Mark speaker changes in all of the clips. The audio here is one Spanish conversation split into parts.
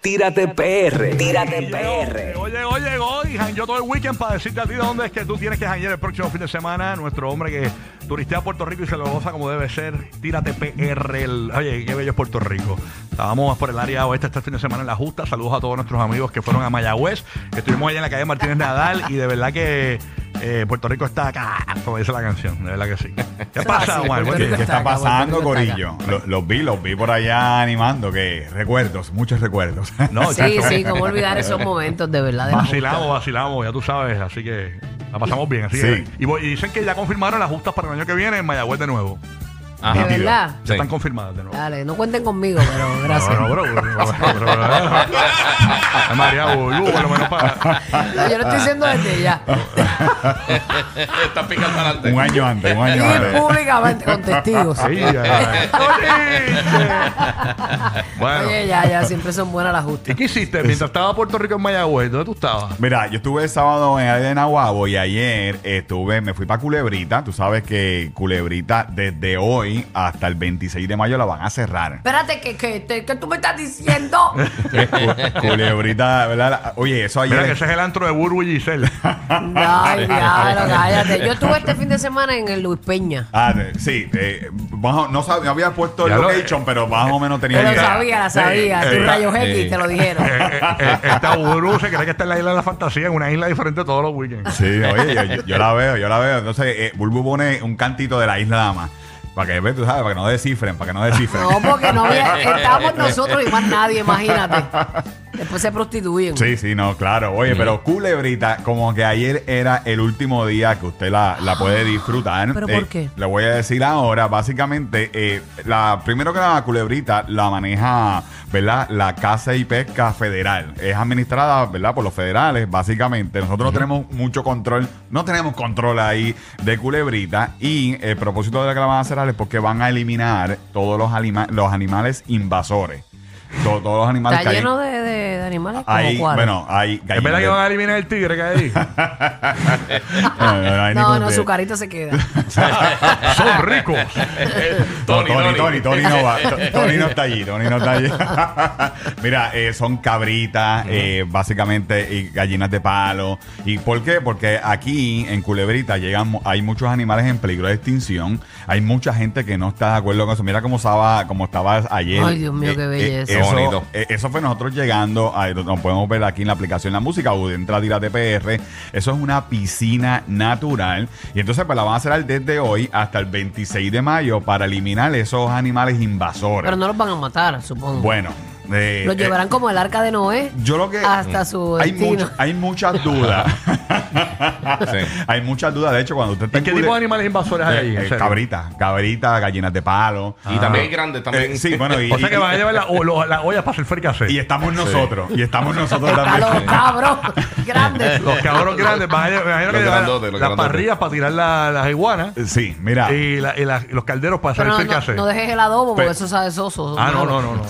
Speaker 1: Tírate PR. Tírate PR.
Speaker 2: Llegó, llegó, llegó y jangueó todo el weekend para decirte a ti dónde es que tú tienes que janguear el próximo fin de semana. Nuestro hombre que turistea a Puerto Rico y se lo goza como debe ser. Tírate PR. el- oye, qué bello es Puerto Rico. Estábamos por el área oeste este fin de semana en La Justa. Saludos a todos nuestros amigos que fueron a Mayagüez. Estuvimos allá en la calle Martínez Nadal y de verdad que eh, Puerto Rico está acá, como dice la canción. De verdad que sí. ¿Qué pasa,
Speaker 3: así,
Speaker 2: Juan?
Speaker 3: Puerto Rico.
Speaker 4: ¿Qué está
Speaker 3: acá,
Speaker 4: pasando,
Speaker 3: Puerto Rico está
Speaker 4: Corillo? Los, los vi, los vi por allá animando, que recuerdos, muchos recuerdos.
Speaker 2: No,
Speaker 3: Sí,
Speaker 2: chacho,
Speaker 3: sí, cómo olvidar esos momentos de verdad. de la
Speaker 2: Vacilamos, vacilamos, ya tú sabes, así que la pasamos bien. Así
Speaker 4: Sí.
Speaker 2: que- y, voy- y dicen que ya confirmaron las justas para el año que viene en Mayagüez de nuevo.
Speaker 3: De
Speaker 4: Nítido.
Speaker 3: verdad.
Speaker 2: Ya
Speaker 4: Sí.
Speaker 2: están confirmadas de nuevo.
Speaker 3: Dale, no cuenten conmigo, pero gracias.
Speaker 2: No, no, bro, bro, bro, bro, bro, bro. Ay, María, Bulbu, por lo menos para.
Speaker 3: No, yo lo estoy diciendo desde ya.
Speaker 1: Está picando adelante.
Speaker 4: un año antes, un año
Speaker 3: Y
Speaker 4: antes.
Speaker 3: públicamente con testigos.
Speaker 2: Sí, ya. bueno,
Speaker 3: Oye, ya, ya, siempre son buenas las
Speaker 2: ¿y
Speaker 3: justas.
Speaker 2: qué hiciste mientras estaba Puerto Rico en Mayagüez? ¿Dónde tú estabas?
Speaker 4: Mira, yo estuve el sábado en el área de Nahuabo y ayer estuve, me fui para Culebrita. Tú sabes que Culebrita desde hoy hasta el 26 de mayo la van a cerrar.
Speaker 3: Espérate, que, que, te- que tú me estás diciendo.
Speaker 4: Cu- Culebrita, ¿verdad? Oye, eso ayer.
Speaker 2: Mira que ese es el antro de Burbu y Giselle.
Speaker 3: Ay, diablo, cállate. Yo estuve este fin de semana en el Luis Peña.
Speaker 4: Ah, de- sí, eh, no, sab- no había puesto el
Speaker 2: Ya lo-
Speaker 4: location, pero más o menos tenía
Speaker 3: Pero
Speaker 4: idea.
Speaker 3: sabía, la sabía. Tus
Speaker 2: eh,
Speaker 3: rayos
Speaker 1: eh,
Speaker 3: X te lo dijeron.
Speaker 2: Eh, eh, eh, Esta Burbu se cree que está en la isla de la fantasía, en una isla diferente todos los weekends.
Speaker 4: Sí, oye, yo, yo- yo la veo, yo la veo. Entonces, eh, Bulbu pone un cantito de la isla nada más. Para que, tú sabes, para que no descifren, para que no descifren.
Speaker 3: No, porque no había, estábamos nosotros y más nadie, imagínate. Después se prostituyen.
Speaker 4: Sí, sí, no, claro. Oye, pero Culebrita, como que ayer era el último día que usted la, la puede disfrutar.
Speaker 3: ¿Pero
Speaker 4: Eh,
Speaker 3: por qué?
Speaker 4: Le voy a decir ahora, básicamente, eh, la primero que nada, Culebrita la maneja, ¿verdad? La Casa y Pesca Federal. Es administrada, ¿verdad? Por los federales, básicamente. Nosotros no tenemos mucho control, no tenemos control ahí de Culebrita. Y el propósito de la que la van a cerrar es porque van a eliminar todos los, anima- los animales invasores. To- todos los animales
Speaker 3: Está
Speaker 4: que hay-
Speaker 3: lleno de, de- de animales como cuáles.
Speaker 4: bueno, hay
Speaker 2: ¿Es verdad
Speaker 4: gallinas
Speaker 2: que van a eliminar el tigre que hay ahí?
Speaker 4: No, no, no hay
Speaker 3: No,
Speaker 4: ningún
Speaker 3: no,
Speaker 4: de-
Speaker 3: su carita se queda.
Speaker 2: Son ricos.
Speaker 4: Tony,
Speaker 1: Tony,
Speaker 4: Tony, Tony, Tony no va. To- Tony no está allí, Tony no está allí. Mira, eh, son cabritas, eh, básicamente, y gallinas de palo. ¿Y por qué? Porque aquí en Culebrita llegan, mu- hay muchos animales en peligro de extinción. Hay mucha gente que no está de acuerdo con eso. Mira cómo estaba, cómo estaba ayer.
Speaker 3: Ay, Dios mío, qué belleza.
Speaker 4: Eso,
Speaker 1: Bonito.
Speaker 4: eh, eso fue nosotros llegando, a, nos podemos ver aquí en la aplicación La Música o entra Tira TPR. Eso es una piscina natural. Y entonces pues la van a hacer desde hoy hasta el 26 de mayo para eliminar esos animales invasores.
Speaker 3: Pero no los van a matar, supongo.
Speaker 4: Bueno. eh,
Speaker 3: Los
Speaker 4: eh,
Speaker 3: llevarán como el arca de Noé
Speaker 4: yo lo que
Speaker 3: hasta su
Speaker 4: hay,
Speaker 3: destino.
Speaker 4: mucho- hay muchas dudas.
Speaker 1: Sí.
Speaker 4: Hay muchas dudas. De hecho, cuando usted está
Speaker 2: ¿Y qué tipo de animales invasores hay ahí?
Speaker 4: Eh,
Speaker 2: en
Speaker 4: eh,
Speaker 2: serio?
Speaker 4: cabrita, cabrita, gallinas de palo.
Speaker 1: Y también hay grandes también.
Speaker 4: Eh, sí, bueno, y,
Speaker 2: O sea que
Speaker 4: y-
Speaker 2: van a llevar la, o- lo- las ollas para hacer fricasé.
Speaker 4: y estamos nosotros. Y estamos nosotros también.
Speaker 3: los cabros grandes.
Speaker 2: Los cabros grandes van a llevar, me imagino que
Speaker 1: Los
Speaker 2: llevan
Speaker 1: grandotes, los
Speaker 2: las
Speaker 1: grandotes.
Speaker 2: parrillas para tirar la- las iguanas
Speaker 4: Sí, mira.
Speaker 2: y, la- y la- y los calderos para hacer
Speaker 3: Pero
Speaker 2: el
Speaker 3: no, no, dejes el adobo porque
Speaker 4: Pero-
Speaker 3: eso sabe soso.
Speaker 2: Ah, no,
Speaker 3: malo.
Speaker 2: no, no.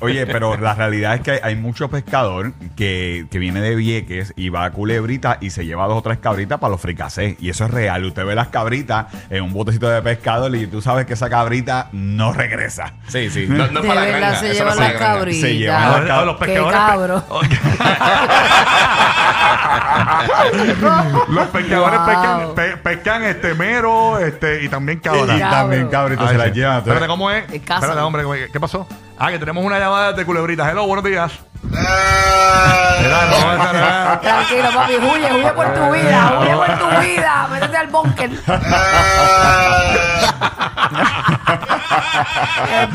Speaker 4: Oye, pero la realidad es que hay, hay mucho pescador que, que viene de Vieques y va a Culebrita y se lleva dos o tres cabritas para los fricasés. Y eso es real. Usted ve las cabritas en un botecito de pescado y tú sabes que esa cabrita no regresa.
Speaker 1: Sí, sí. No, no es para la granja.
Speaker 3: se
Speaker 1: eso no
Speaker 3: llevan las cabritas.
Speaker 4: Se llevan las
Speaker 2: los
Speaker 4: cab-
Speaker 3: Qué
Speaker 2: pescadores.
Speaker 3: cabro.
Speaker 2: Los pescadores
Speaker 3: Wow.
Speaker 2: pescan, pe- pescan este mero este, y también cabra.
Speaker 4: Y también cabrito
Speaker 2: Ay,
Speaker 4: se la
Speaker 2: sí.
Speaker 4: llevan.
Speaker 2: Espérate, ¿cómo es? Espérate, hombre. ¿qué pasó? Ah, que tenemos una llamada de culebritas. Hello, buenos días. Es.
Speaker 3: Tranquilo, papi, huye, huye por tu vida, huye por tu vida, métete al búnker.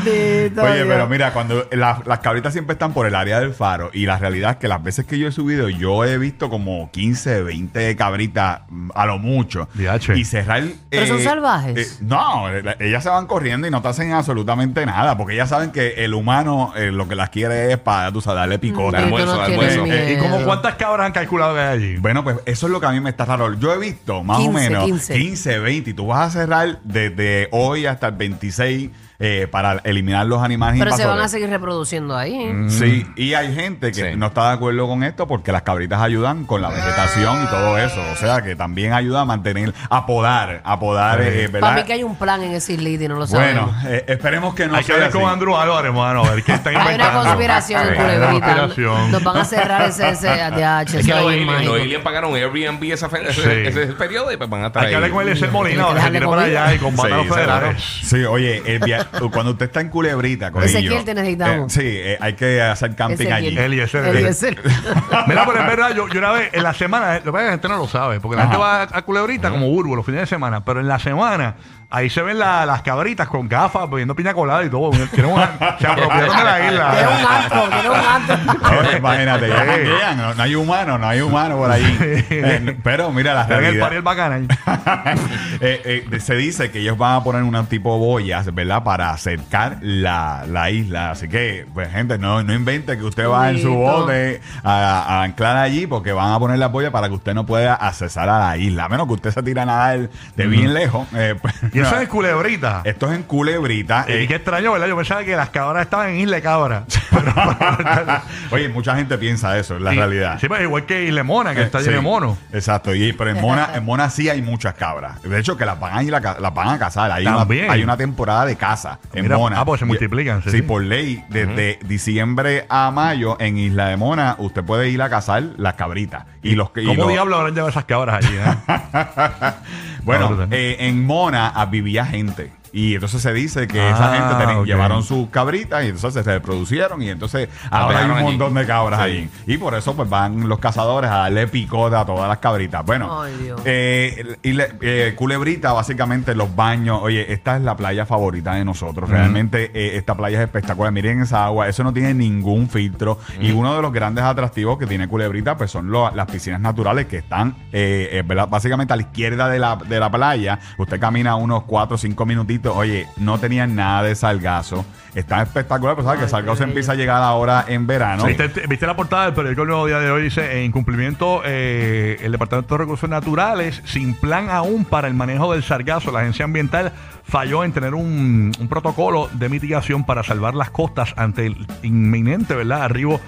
Speaker 4: Oye,
Speaker 3: Dios.
Speaker 4: pero mira, cuando la- las cabritas siempre están por el área del faro y la realidad es que las veces que yo he subido, yo he visto como 15, 20 cabritas mm, a lo mucho.
Speaker 2: Diache.
Speaker 4: Y cerrar...
Speaker 3: ¿Pero son salvajes?
Speaker 4: eh, no, eh, ellas se van corriendo y no te hacen absolutamente nada porque ellas saben que el humano eh, lo que las quiere es para, tú sabes, darle picota.
Speaker 3: Mm,
Speaker 1: almuerzo,
Speaker 3: tú no tienes
Speaker 1: almuerzo.
Speaker 3: miedo.
Speaker 2: Eh, ¿Y como cuántas cabras han calculado que hay allí?
Speaker 4: Bueno, pues eso es lo que a mí me está raro. Yo he visto más
Speaker 3: 15,
Speaker 4: o menos
Speaker 3: 15.
Speaker 4: 15, 20. Y tú vas a cerrar desde hoy hasta el 26 eh, para eliminar los animales
Speaker 3: Pero se van a seguir reproduciendo ahí.
Speaker 4: Sí, y hay gente que
Speaker 1: Sí.
Speaker 4: no está de acuerdo con esto porque las cabritas ayudan con la vegetación y todo eso. O sea, que también ayuda a mantener, a podar, a podar,
Speaker 2: Sí.
Speaker 4: eh,
Speaker 3: Para
Speaker 4: ¿verdad?
Speaker 3: mí que hay un plan en ese islita y no lo sabemos.
Speaker 4: Bueno, eh, esperemos que no
Speaker 2: hay que ver con. Andrew Álvarez, mano, a ver qué están
Speaker 3: hay
Speaker 2: inventando.
Speaker 3: una conspiración en
Speaker 2: Hay una
Speaker 3: Culebrita.
Speaker 2: conspiración.
Speaker 3: Nos van a cerrar ese, ese ADH.
Speaker 1: Es que los aliens, pagaron Airbnb esa fe- ese,
Speaker 2: Sí.
Speaker 1: ese periodo y pues van a estar
Speaker 2: Hay que hablar con Eliezer Molina,
Speaker 3: que
Speaker 2: para allá y los
Speaker 4: Sí,
Speaker 2: federales.
Speaker 4: Sí, oye, el via- cuando usted está en Culebrita, corillo,
Speaker 3: Ezequiel te necesitamos.
Speaker 4: eh, sí, eh, hay que hacer camping
Speaker 3: Ezequiel.
Speaker 4: allí.
Speaker 2: Eliezer.
Speaker 3: Eliezer.
Speaker 2: Mira, pero en verdad, yo, yo una vez en la semana, lo que pasa es que la gente no lo sabe, porque la gente va a, a Culebrita como burbo los fines de semana, pero en la semana ahí se ven la- las cabritas con gafas, bebiendo piña colada y todo. Tienen una- se apropiaron de la
Speaker 3: Tiene un
Speaker 2: isla.
Speaker 3: antro, tiene un antro.
Speaker 4: Ahora, imagínate, ya janguean, no, no hay humano, no hay humano por ahí. Eh, pero mira la
Speaker 2: Tienen el
Speaker 4: realidad.
Speaker 2: el.
Speaker 4: Eh, eh, se dice que ellos van a poner un tipo de boyas, ¿verdad? Para acercar la, la isla. Así que, pues, gente, no, no invente que usted va en su bote a, a anclar allí porque van a poner la boya para que usted no pueda accesar a la isla. A menos que usted se tire a nadar de bien lejos. eh, pues,
Speaker 2: Y eso es Culebrita.
Speaker 4: Esto es en Culebrita.
Speaker 2: Y
Speaker 4: eh,
Speaker 2: qué extraño, ¿verdad? Yo pensaba que las cabras estaban en Isla de Cabra.
Speaker 4: Oye, mucha gente piensa eso, es la
Speaker 2: Y-
Speaker 4: realidad.
Speaker 2: Sí, pues igual que Isla Mona, que
Speaker 4: Eh,
Speaker 2: está lleno de monos.
Speaker 4: Exacto, y, pero en Mona, en Mona sí hay muchas cabras. De hecho, que las van a ir a, las van a cazar. Hay una,
Speaker 2: También.
Speaker 4: hay una temporada de caza en
Speaker 2: Mira,
Speaker 4: Mona.
Speaker 2: ah, pues se multiplican, sí,
Speaker 4: Sí,
Speaker 2: sí.
Speaker 4: por ley, desde diciembre a mayo en Isla de Mona, usted puede ir a cazar las cabritas. Y los y
Speaker 2: ¿Cómo
Speaker 4: los-
Speaker 2: diablos habrán llevado esas cabras allí? eh?
Speaker 4: Bueno, eh, en Mona vivía gente. Y entonces se dice que esa
Speaker 2: Ah,
Speaker 4: gente
Speaker 2: ok.
Speaker 4: llevaron sus cabritas y entonces se reproducieron y entonces ahora hay un
Speaker 1: allí.
Speaker 4: montón de cabras
Speaker 1: Sí.
Speaker 4: allí. Y por eso pues van los cazadores a darle picota a todas las cabritas. Bueno,
Speaker 3: Ay, Dios.
Speaker 4: eh, y le- eh, Culebrita, básicamente los baños. Oye, esta es la playa favorita de nosotros. Realmente eh, esta playa es espectacular. Miren esa agua, eso no tiene ningún filtro. Y uno de los grandes atractivos que tiene Culebrita, pues son lo- las piscinas naturales que están eh, eh, ¿verdad? básicamente a la izquierda de la, de la playa. Usted camina unos 4 o 5 minutitos. Oye, no tenían nada de salgazo. Está espectacular, pero sabes que el salgazo empieza a llegar ahora en verano.
Speaker 2: ¿Viste, viste la portada del periódico El Nuevo Día de hoy? Dice, en cumplimiento, eh, el Departamento de Recursos Naturales, sin plan aún para el manejo del sargazo, la agencia ambiental falló en tener un, un protocolo de mitigación para salvar las costas ante el inminente, ¿verdad?, arribo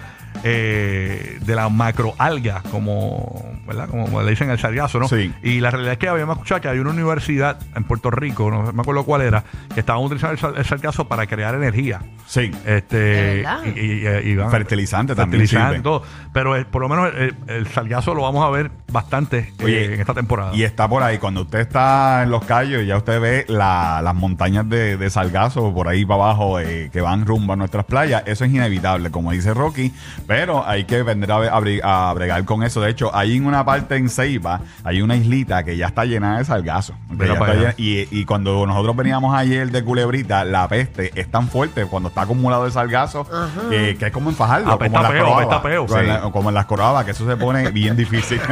Speaker 2: eh, de la macroalga, como, ¿verdad? Como le dicen el sargazo, ¿no?
Speaker 4: Sí.
Speaker 2: Y la realidad es que habíamos escuchado que hay una universidad en Puerto Rico, no me acuerdo cuál era, que estaban utilizando el, sar- el sargazo para crear energía.
Speaker 4: Sí.
Speaker 2: Este, y, y- y- y van-
Speaker 4: Fertilizante también
Speaker 2: fertilizante todo. Pero eh, por lo menos el, el sargazo lo vamos a ver bastante eh, en esta temporada.
Speaker 4: Y está por ahí. Cuando usted está en los callos, ya usted ve la- las montañas de, de salgazo por ahí para abajo eh, que van rumbo a nuestras playas. Eso es inevitable, como dice Rocky. Pero hay que vender a, a bre- a bregar con eso. De hecho, hay en una parte en Ceiba, hay una islita que ya está llena de salgazo. Llena- y, y cuando nosotros veníamos ayer de Culebrita, la peste es tan fuerte cuando está acumulado de salgazo eh, que es como en Fajardo.
Speaker 2: Apesta
Speaker 4: como en las
Speaker 2: peo,
Speaker 4: Corabas.
Speaker 2: apesta peo.
Speaker 4: Como en
Speaker 2: Sí.
Speaker 4: la- como en las corabas, que eso se pone bien difícil.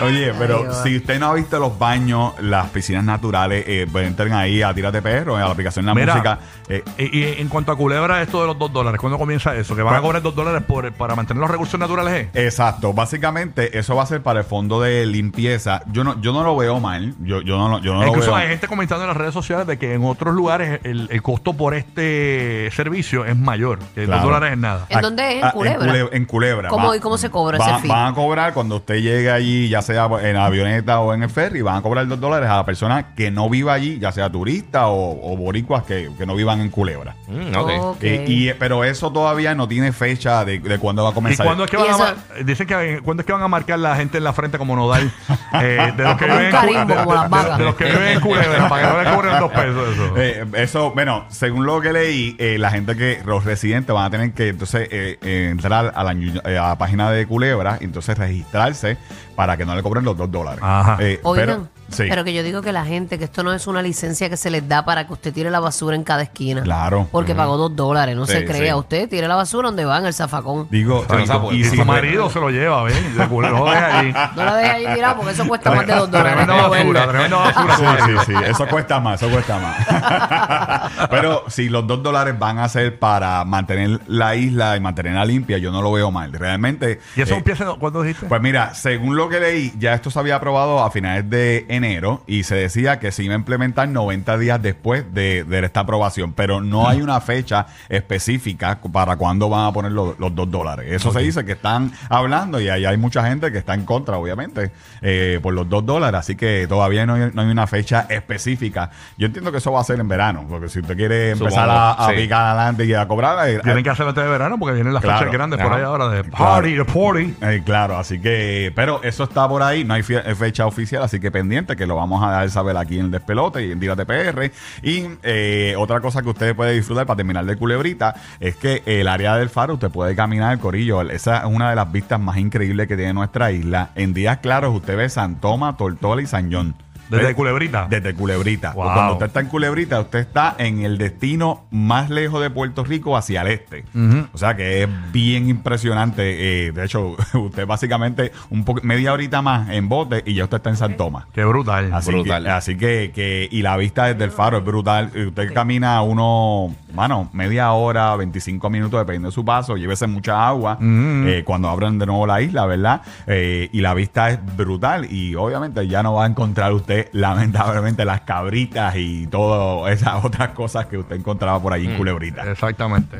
Speaker 4: Oye, pero
Speaker 3: Ay,
Speaker 4: si usted no ha visto los baños, las piscinas naturales, eh, pues entren ahí a Tírate Perro, en la aplicación de la
Speaker 2: Mira,
Speaker 4: música. eh,
Speaker 2: y, y en cuanto a culebra, esto de los dos dólares, ¿cuándo comienza eso? ¿Que van a cobrar dos dólares por, para mantener los recursos naturales? eh?
Speaker 4: Exacto, básicamente eso va a ser para el fondo de limpieza. Yo no, yo no lo veo mal. Yo, yo no, lo- yo no lo
Speaker 2: Incluso
Speaker 4: veo.
Speaker 2: hay gente comentando en las redes sociales de que en otros lugares el, el costo por este servicio es mayor. Que
Speaker 4: Claro.
Speaker 2: dos dólares es nada.
Speaker 3: ¿En dónde es? ¿En
Speaker 4: Ah,
Speaker 3: Culebra?
Speaker 4: Cule- En Culebra.
Speaker 3: ¿Cómo-
Speaker 4: Va-
Speaker 3: y cómo se cobra
Speaker 4: va-
Speaker 3: ese fee?
Speaker 4: Van a cobrar cuando usted llegue allí, ya sea en avioneta o en el ferry, van a cobrar dos dólares a la persona que no viva allí, ya sea turista o, o boricuas que, que no vivan en Culebra.
Speaker 1: Mm, ok.
Speaker 3: Ok.
Speaker 4: Eh, y, pero eso todavía no tiene fecha de, de cuándo va a
Speaker 2: ¿Y
Speaker 4: comenzar.
Speaker 2: cuándo es que
Speaker 3: Y
Speaker 2: van a
Speaker 3: eso-
Speaker 2: mar- dicen que cuándo es que van a marcar la gente en la frente como nodal eh, de los que
Speaker 3: Como un
Speaker 2: viven en Cu-
Speaker 3: carimbo,
Speaker 2: de-
Speaker 3: como
Speaker 2: de-
Speaker 3: las vacas.
Speaker 2: de- de los que viven en Culebra para que no le cobren dos pesos eso.
Speaker 4: Eh, eso, bueno, según lo que leí, eh, la gente que, los residentes van a tener que entonces eh, eh, entrar a la, ñu- eh, a la página de Culebra y entonces registrarse para que no le cobren los dos dólares.
Speaker 2: Ajá.
Speaker 4: Eh,
Speaker 3: Oigan,
Speaker 4: pero, sí,
Speaker 3: pero que yo digo que la gente, que esto no es una licencia que se les da para que usted tire la basura en cada esquina.
Speaker 4: Claro.
Speaker 3: Porque pagó dos dólares, no
Speaker 4: Sí,
Speaker 3: se crea.
Speaker 4: sí.
Speaker 3: Usted tire la basura donde va, en el zafacón.
Speaker 4: digo, y-
Speaker 1: sapo.
Speaker 4: y
Speaker 2: y
Speaker 4: si
Speaker 2: su marido se lo lleva, Culebra, no lo deja ahí.
Speaker 3: No la deje ahí tirada porque eso cuesta más de dos dólares.
Speaker 2: Tremenda basura, tremenda basura.
Speaker 4: Sí, sí, sí, eso cuesta más, eso cuesta más. Pero si los dos dólares van a ser para mantener la isla y mantenerla limpia, yo no lo veo mal. Realmente.
Speaker 2: ¿Y eso
Speaker 4: eh,
Speaker 2: empieza cuándo dijiste?
Speaker 4: Pues mira, según lo que leí, ya esto se había aprobado a finales de enero y se decía que se iba a implementar 90 días después de, de esta aprobación, pero no hay una fecha específica para cuándo van a poner los, los dos dólares. Eso se dice que están hablando y ahí hay mucha gente que está en contra, obviamente, eh, por los dos dólares, así que todavía no hay, no hay una fecha específica. Yo entiendo que eso va a ser en verano, porque si usted quiere empezar a, a
Speaker 1: sí.
Speaker 4: picar adelante y a cobrar... eh,
Speaker 2: Tienen que hacerlo antes de verano porque vienen las
Speaker 4: Claro.
Speaker 2: fechas grandes por ahí ahora de
Speaker 4: Claro.
Speaker 2: party, de party.
Speaker 4: eh, claro, así que, pero eso está por ahí, no hay eh, fecha oficial, así que pendiente, que lo vamos a dar saber aquí en el despelote y en Dírate PR. Y eh, otra cosa que usted puede disfrutar para terminar de culebrita es que el área del faro, usted puede caminar, Corillo, esa es una de las vistas más increíbles que tiene nuestra isla. En días claros usted ve San Tomás, Tortola y San John.
Speaker 2: Desde. Culebrita.
Speaker 4: Desde Culebrita.
Speaker 2: Wow.
Speaker 4: Cuando usted está en Culebrita, usted está en el destino más lejos de Puerto Rico hacia el este. O sea que es bien impresionante. eh, de hecho, usted básicamente un poco, media horita más en bote y ya usted está en San Tomás.
Speaker 2: Qué brutal.
Speaker 4: Así,
Speaker 1: Brutal.
Speaker 4: Que, así que, que- y la vista desde el faro es brutal. Y Usted camina uno, bueno, media hora, 25 minutos, dependiendo de su paso. Llévese mucha agua eh, cuando abran de nuevo la isla, ¿verdad? Eh, y la vista es brutal. Y obviamente ya no va a encontrar usted, lamentablemente, las cabritas y todas esas otras cosas que usted encontraba por ahí en Culebrita.
Speaker 2: Exactamente.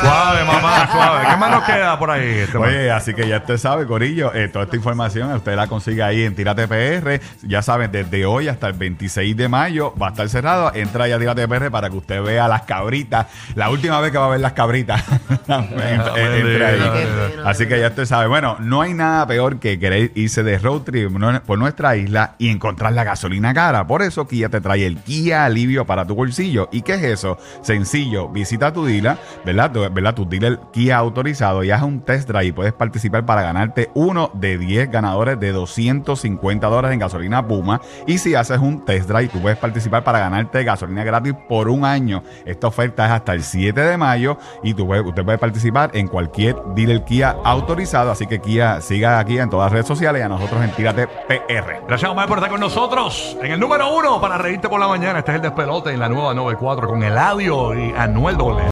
Speaker 2: Suave, mamá, suave. ¿Qué más nos queda por ahí? Este
Speaker 4: Oye, así que ya usted sabe, Corillo, eh, toda esta información usted la consigue ahí en Tírate PR. Ya saben, desde hoy hasta el 26 de mayo va a estar cerrado. Entra ya a Tírate PR para que usted vea las cabritas. La última vez que va a ver las cabritas. Ahí. Así que ya usted sabe. Bueno, no hay nada peor que querer irse de road trip por nuestra isla y encontrar la gasolina cara. Por eso Kia te trae el Kia Alivio para tu bolsillo. ¿Y qué es eso? Sencillo, visita tu dealer, ¿verdad? ¿Verdad? Tu dealer Kia autorizado y haz un test drive y puedes participar para ganarte uno de 10 ganadores de 250 dólares en gasolina Puma. Y si haces un test drive, tú puedes participar para ganarte gasolina gratis por un año. Esta oferta es hasta el 7 de mayo y tú puedes- usted puede participar en cualquier dealer Kia autorizado. Así que Kia siga aquí en todas las redes sociales y a nosotros en Tírate PR.
Speaker 2: Gracias, Omar, por estar con nosotros. En el número uno para reírte por la mañana. Este es el despelote en la nueva 94 con Eladio y Anuel Doble.